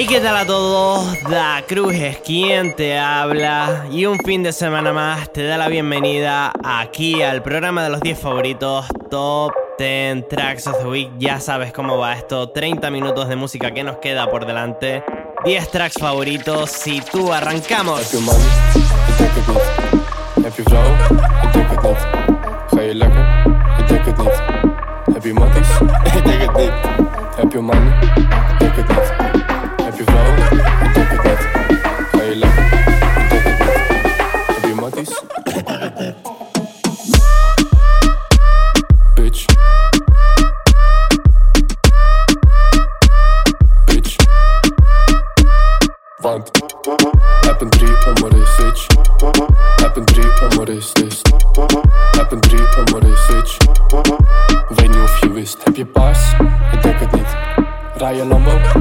Hey, ¿qué tal a todos? Da Cruz es quien te habla. Y un fin de semana más te da la bienvenida aquí al programa de los 10 favoritos Top 10 Tracks of the Week. Ya sabes cómo va esto, 30 minutos de música que nos queda por delante, 10 tracks favoritos. Si tú arrancamos. Weet niet of je wist. Heb je paars? Ik denk het niet. Rij je Lambo?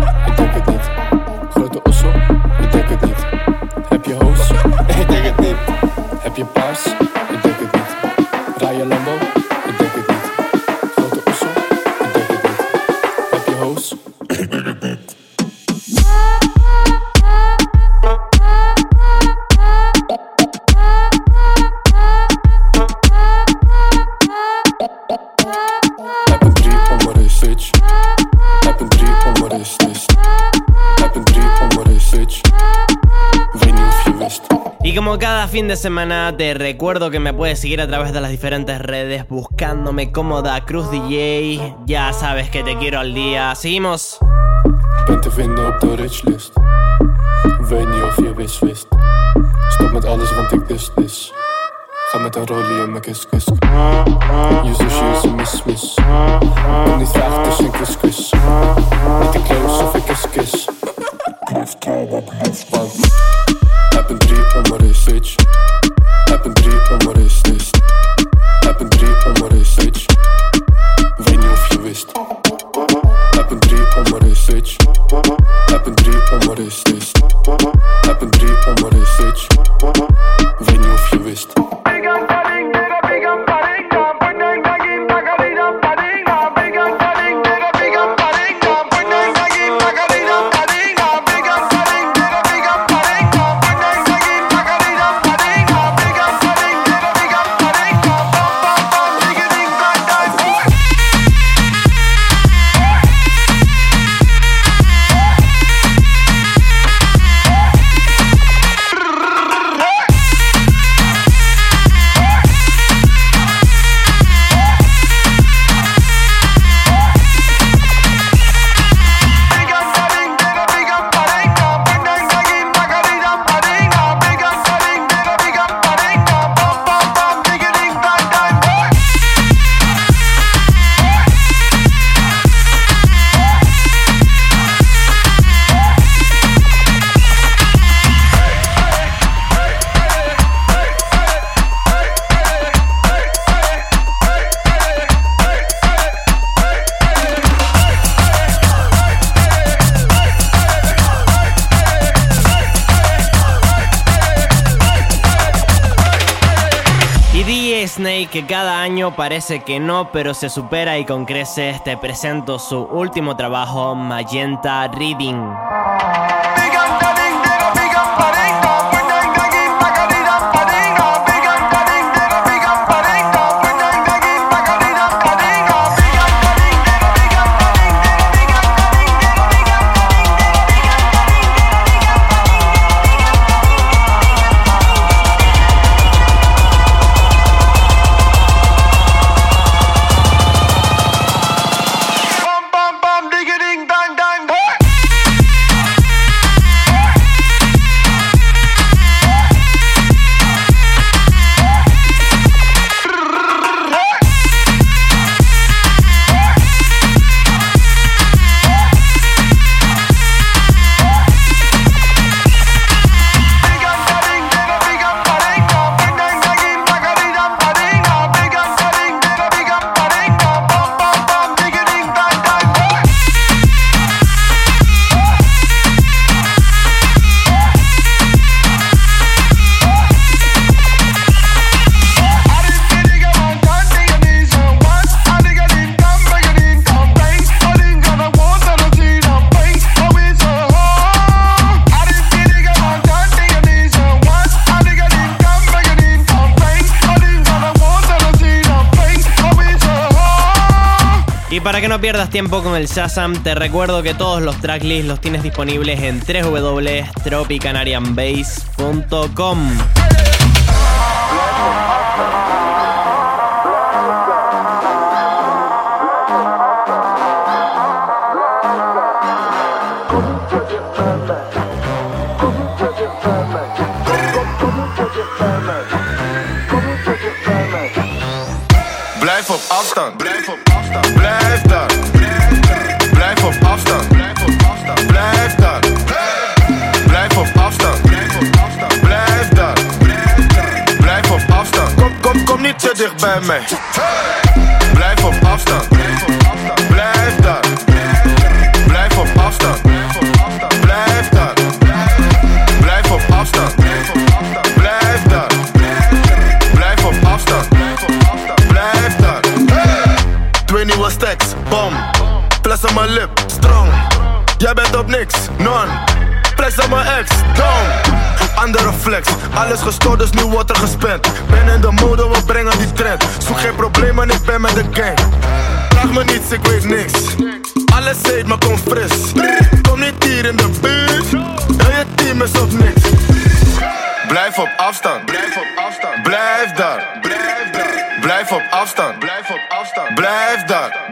Fin de semana te recuerdo que me puedes seguir a través de las diferentes redes buscándome como Da Cruz DJ. Ya sabes que te quiero al día. Seguimos. Ben te vinden op de richlist. Weet niet of je wist, wist. Stop met alles, want ik dus dis. Ga met een rollie in mijn. Je sushi is een mis, mis. Kom niet is geen kus, kus. Niet te close of een drie om een race, bitch. Heb een drie om een race, bitch. Heb een drie om een race, parece que no, pero se supera y con creces, te presento su último trabajo, Magenta Reading. No pierdas tiempo con el Shazam, te recuerdo que todos los tracklists los tienes disponibles en www.tropicanarianbase.com. Blijf op afstand. Blijf op afstand. Blijf afstand. Blijf daar. Blijf op afstand. Blijf afstand. Blijf daar. Blijf op afstand. Blijf daar. Blijf op afstand. Blijf daar. Twee nieuwe stacks, bom. Fles op mijn lip, strong. Jij bent op niks, non. Flex op mijn ex, down. Andere flex, alles gestoord, dus nu wordt er gespend. Ben in de mode, ben met de gang. Vraag me niets, ik weet niks. Alles heet, maar kom fris. Kom niet hier in de buurt. En je team is op niks. Blijf op afstand. Blijf op afstand. Blijf daar. Blijf daar. Blijf op afstand. Blijf op afstand. Blijf daar.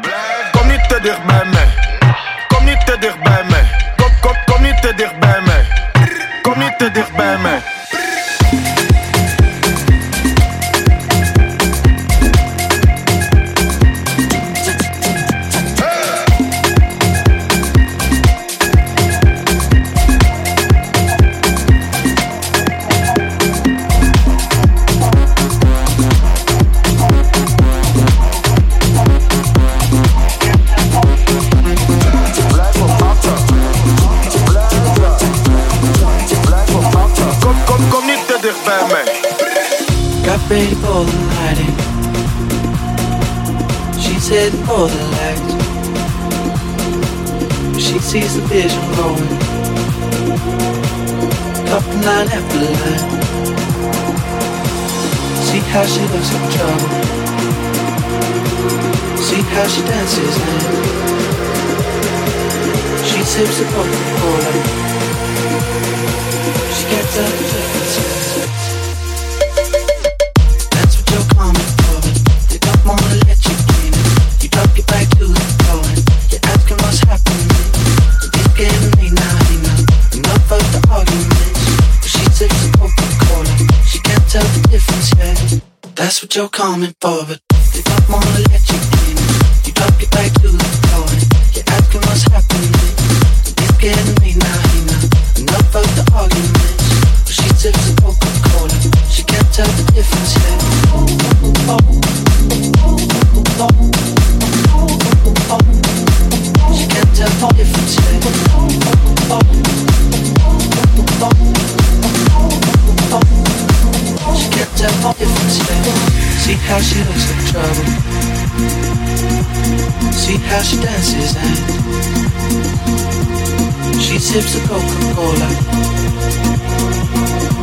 Light. She sees the vision growing. Couple line after line. See how she looks in trouble. See how she dances now. She sips the Coca-Cola. She gets up to the you're coming for, but they don't wanna let. You sips the Coca-Cola.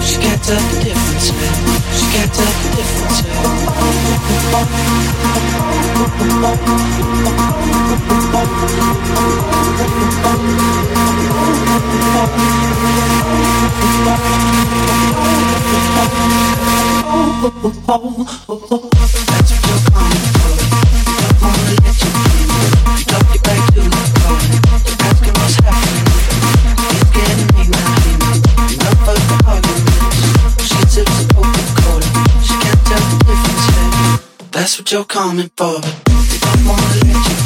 She can't tell the difference, man. She can't tell the difference, That's what you're coming That's what you're coming for, they wanna let. You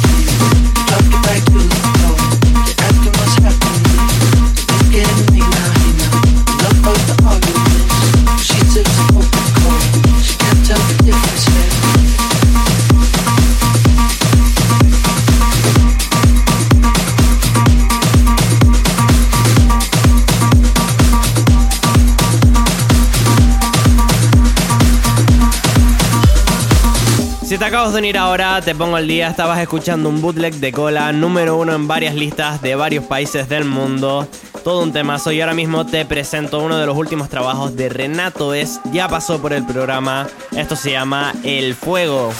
acabas de unir ahora, te pongo el día. Estabas escuchando un bootleg de cola, número uno en varias listas de varios países del mundo. Todo un temazo. Y ahora mismo te presento uno de los últimos trabajos de Renato Es. Ya pasó por el programa. Esto se llama El Fuego.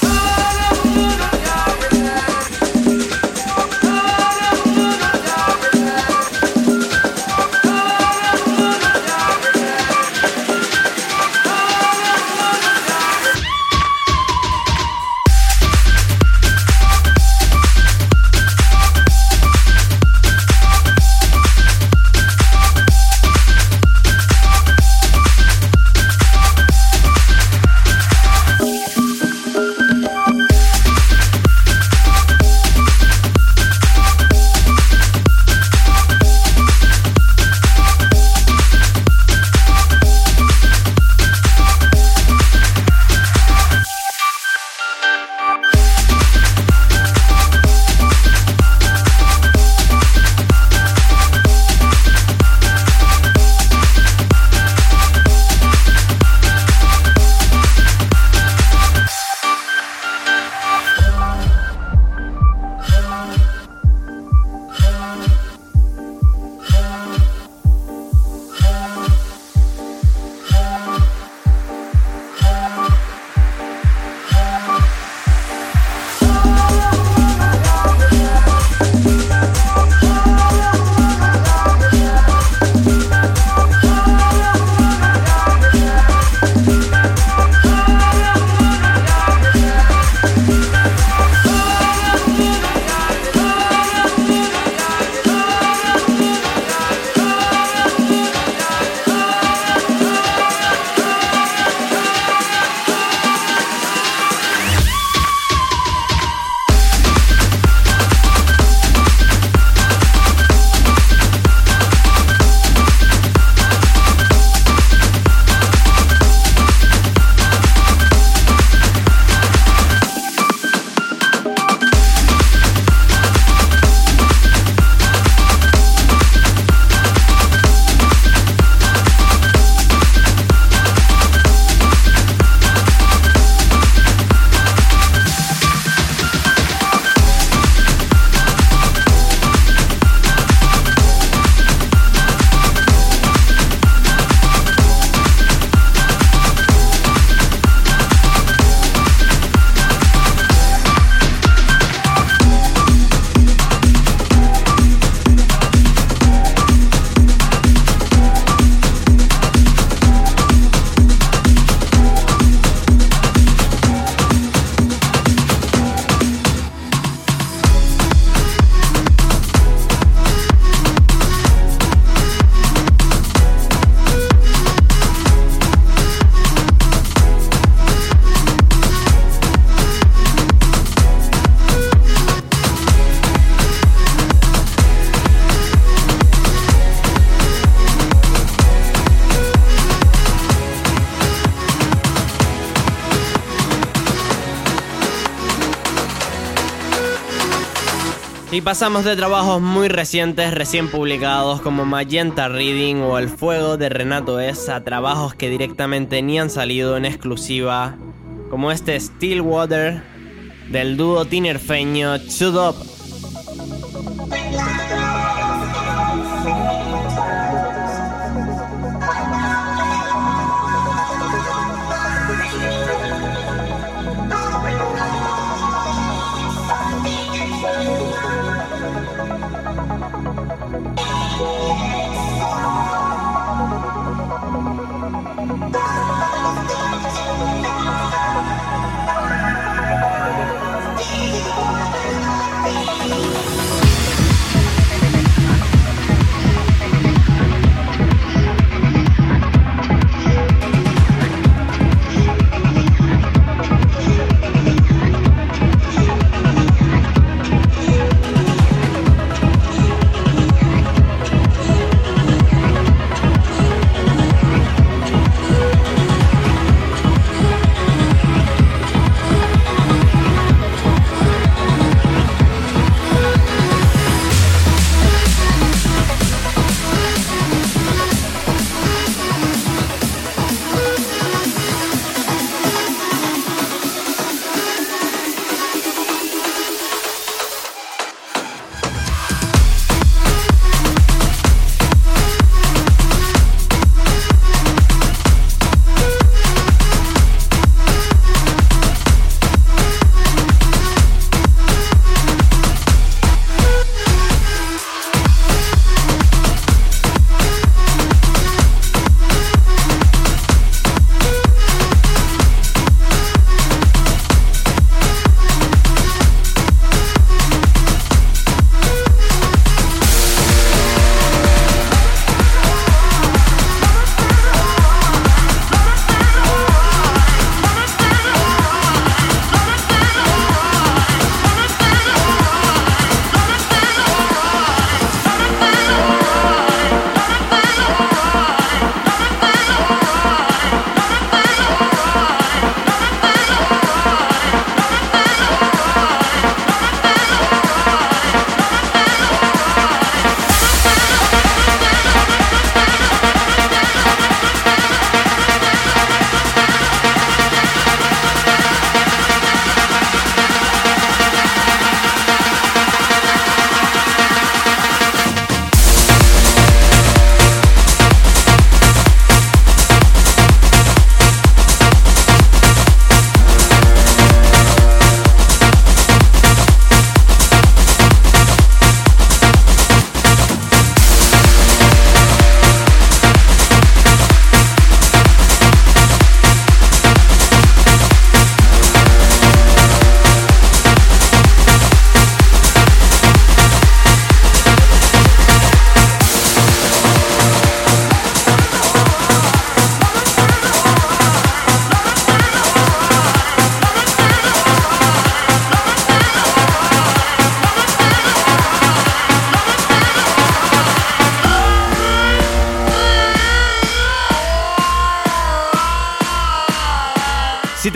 Pasamos de trabajos muy recientes, recién publicados como Magenta Reading o El Fuego de Renato S a trabajos que directamente ni han salido en exclusiva, como este Stillwater del dúo tinerfeño Chud.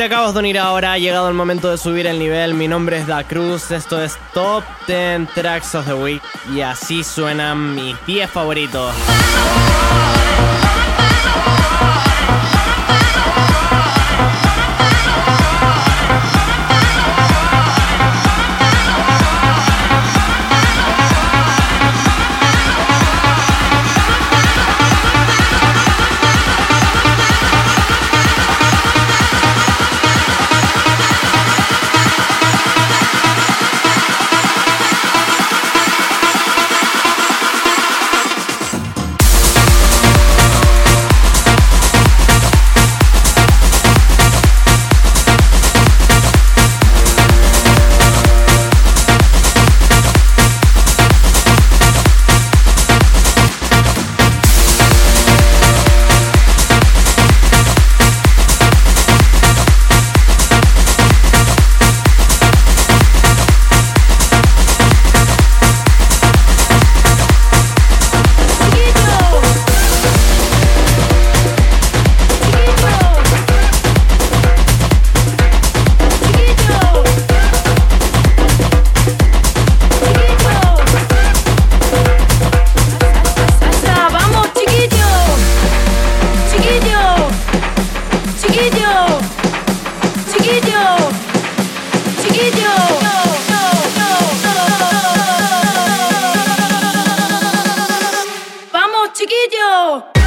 Te acabas de unir ahora, ha llegado el momento de subir el nivel. Mi nombre es Da Cruz, esto es Top 10 Tracks of the Week y así suenan mis 10 favoritos. Oh.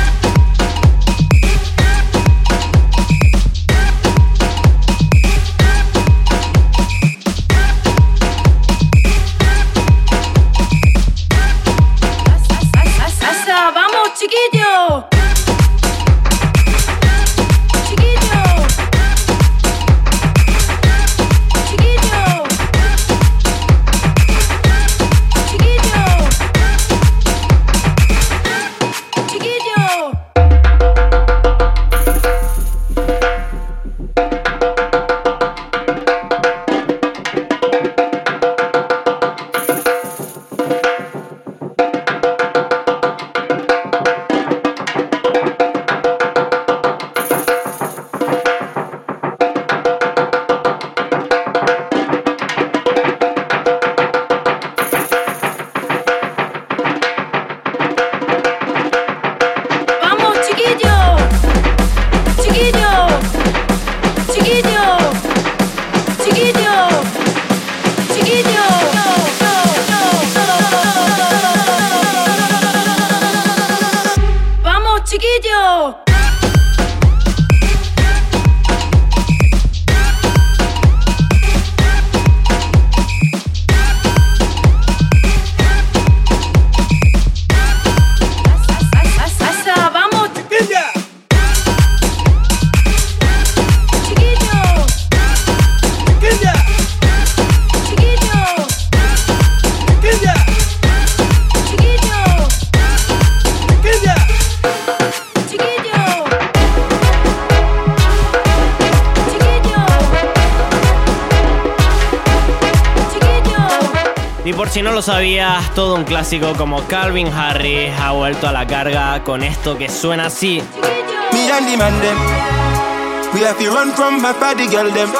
Sabías, todo un clásico como Calvin Harris ha vuelto a la carga con esto que suena así. Me and the man them, we have to run from my party girl them.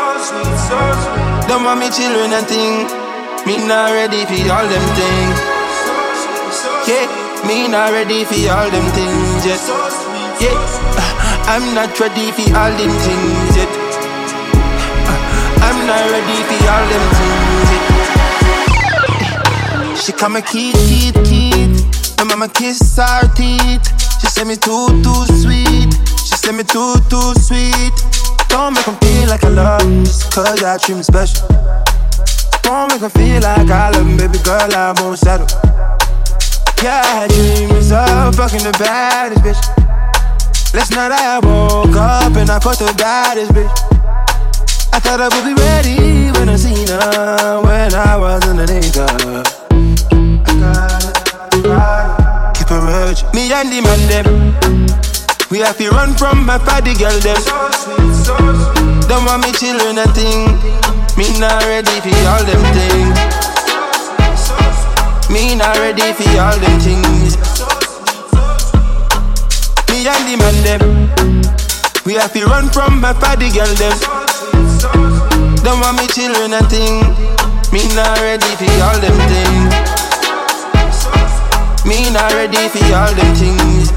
Don't want me children and thing, me not ready for all them things. Yeah, me not ready for all them things yet. Yeah, I'm not ready for all them things yet. I'm not ready for all them things. She call me Keith, Keith, Keith. My mama kiss her teeth. She say me too, too sweet. She say me too, too sweet. Don't make them feel like I love just cause I treat me special. Don't make them feel like I love them, baby girl, I won't settle. Yeah, dreams of fucking the baddest bitch. Last night I woke up and I fucked the baddest bitch. I thought I would be ready when I seen her, when I was underneath her. Keep a merge. Me and the man them. We have to run from my party girl them. Don't want me children a thing. Me not ready for all them things. Me not ready for all them things. Me and the man them. We have to run from my party girl them. Don't want me children a thing. Me not ready for all them things. Me not ready for all them things.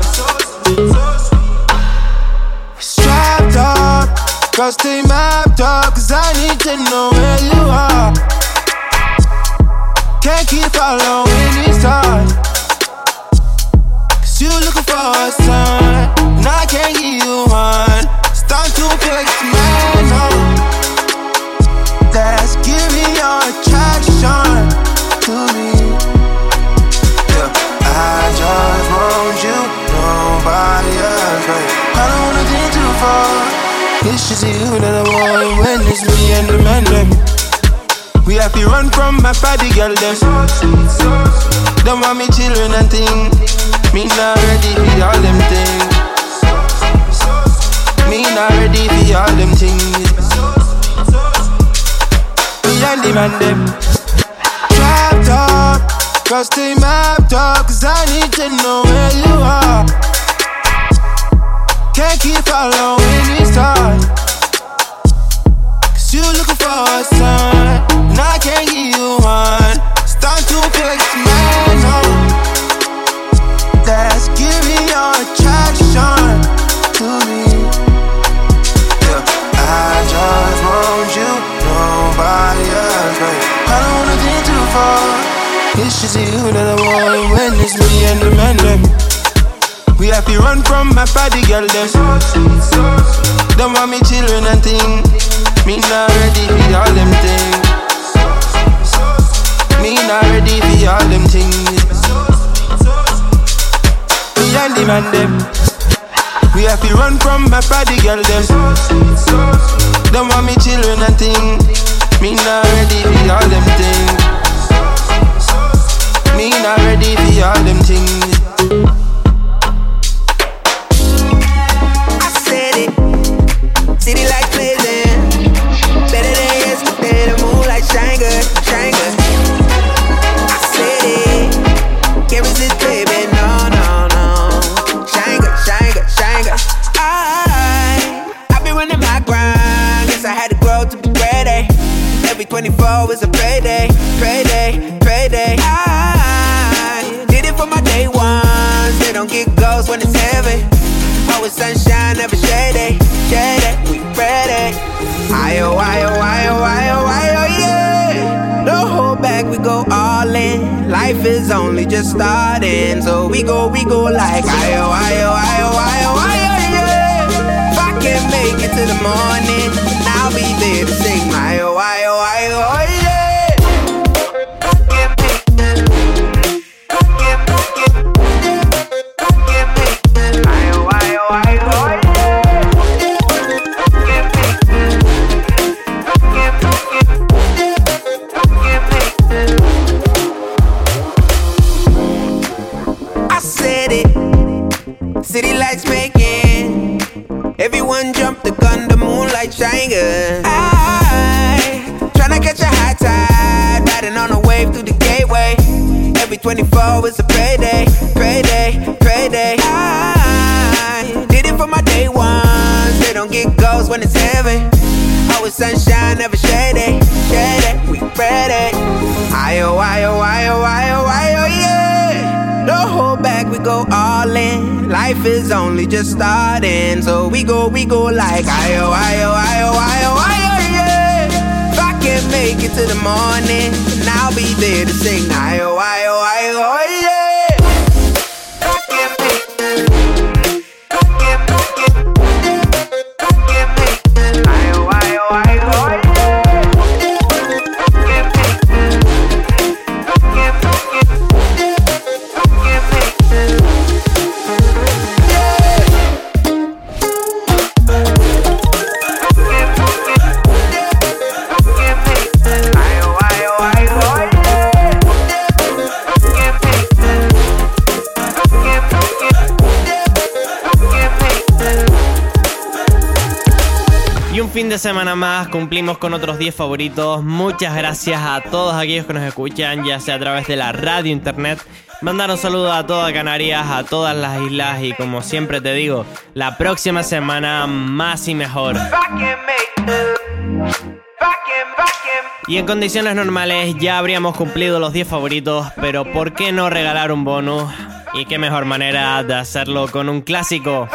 Strapped up, cause they mapped up, cause I need to know where you are. Can't keep following these stars. Party girl them. Don't want me children and thing. Me not ready for all them things. Me not ready for all them things. Me and the man them. Trapped up. Cause they mapped up, cause I need to know where you are. Can't keep following these stars. Cause you looking for a sign, and I can't my party girl them. Don't want me children and thing. Me not ready for all them things. Me not ready for all them things. Me and the man them. We have to run from my party girl them. Don't want me children and thing. Me not ready for all them things. Me not ready for all them things. Just starting. So we go, we go like ayo, ayo, ayo, ayo, ayo, yeah. If I can make it to the morning, I'll be there to sing my just starting, so we go, we go like ayo, ayo, ayo, ayo, ayo, yeah. If I can make it to the morning, then I'll be there to sing ayo, semana más cumplimos con otros 10 favoritos. Muchas gracias a todos aquellos que nos escuchan, ya sea a través de la radio, internet. Mandar un saludo a toda Canarias, a todas las islas y como siempre te digo, la próxima semana más y mejor. Y en condiciones normales ya habríamos cumplido los 10 favoritos, pero ¿por qué no regalar un bonus? Y qué mejor manera de hacerlo con un clásico.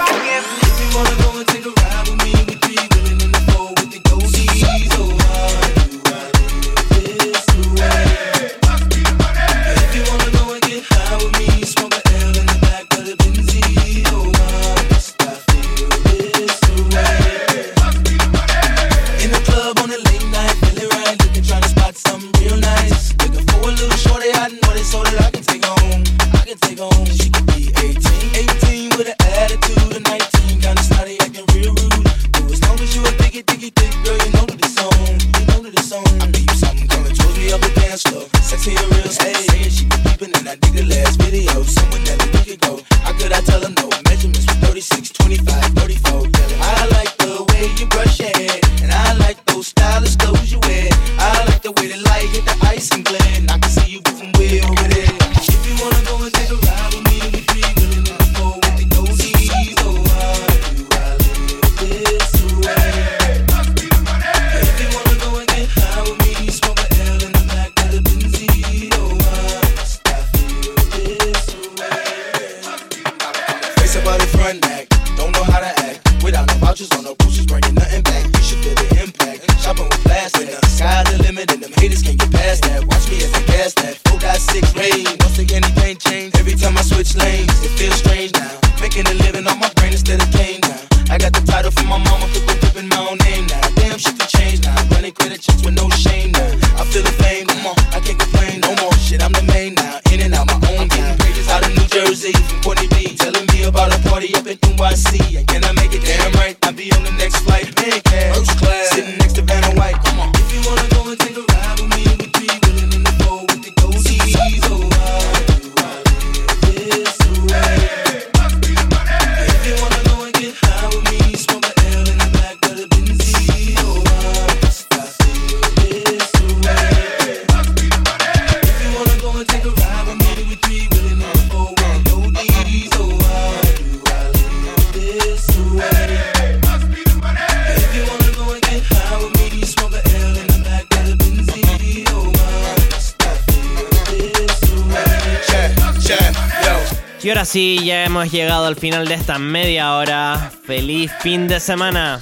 Can I make it damn right? I'll be on the next flight, man, first class, sitting next to Vanna White. así, ya hemos llegado al final de esta media hora. ¡Feliz fin de semana!